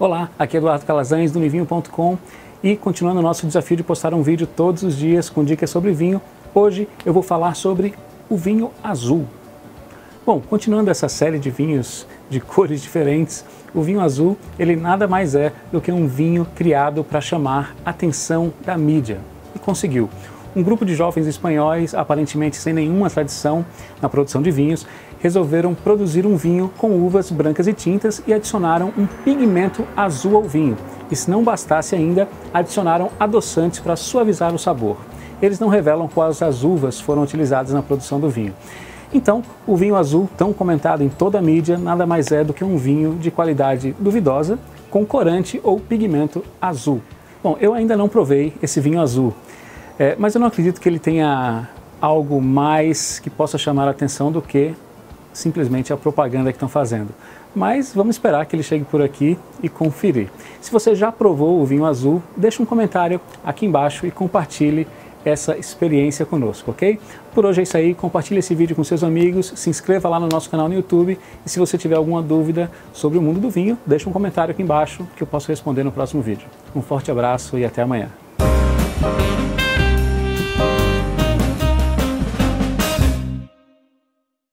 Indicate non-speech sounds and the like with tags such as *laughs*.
Olá, aqui é Eduardo Calazans do Nivinho.com e continuando o nosso desafio de postar um vídeo todos os dias com dicas sobre vinho, hoje eu vou falar sobre o vinho azul. Bom, continuando essa série de vinhos de *laughs* cores diferentes, o vinho azul ele nada mais é do que um vinho criado para chamar a atenção da mídia e conseguiu. Um grupo de jovens espanhóis, aparentemente sem nenhuma tradição na produção de vinhos, resolveram produzir um vinho com uvas brancas e tintas e adicionaram um pigmento azul ao vinho. E se não bastasse ainda, adicionaram adoçantes para suavizar o sabor. Eles não revelam quais as uvas foram utilizadas na produção do vinho. Então, o vinho azul, tão comentado em toda a mídia, nada mais é do que um vinho de qualidade duvidosa, com corante ou pigmento azul. Bom, eu ainda não provei esse vinho azul, é, mas eu não acredito que ele tenha algo mais que possa chamar a atenção do que simplesmente a propaganda que estão fazendo. Mas vamos esperar que ele chegue por aqui e conferir. Se você já provou o vinho azul, deixe um comentário aqui embaixo e compartilhe essa experiência conosco, ok? Por hoje é isso aí, compartilhe esse vídeo com seus amigos, se inscreva lá no nosso canal no YouTube e se você tiver alguma dúvida sobre o mundo do vinho, deixe um comentário aqui embaixo que eu posso responder no próximo vídeo. Um forte abraço e até amanhã.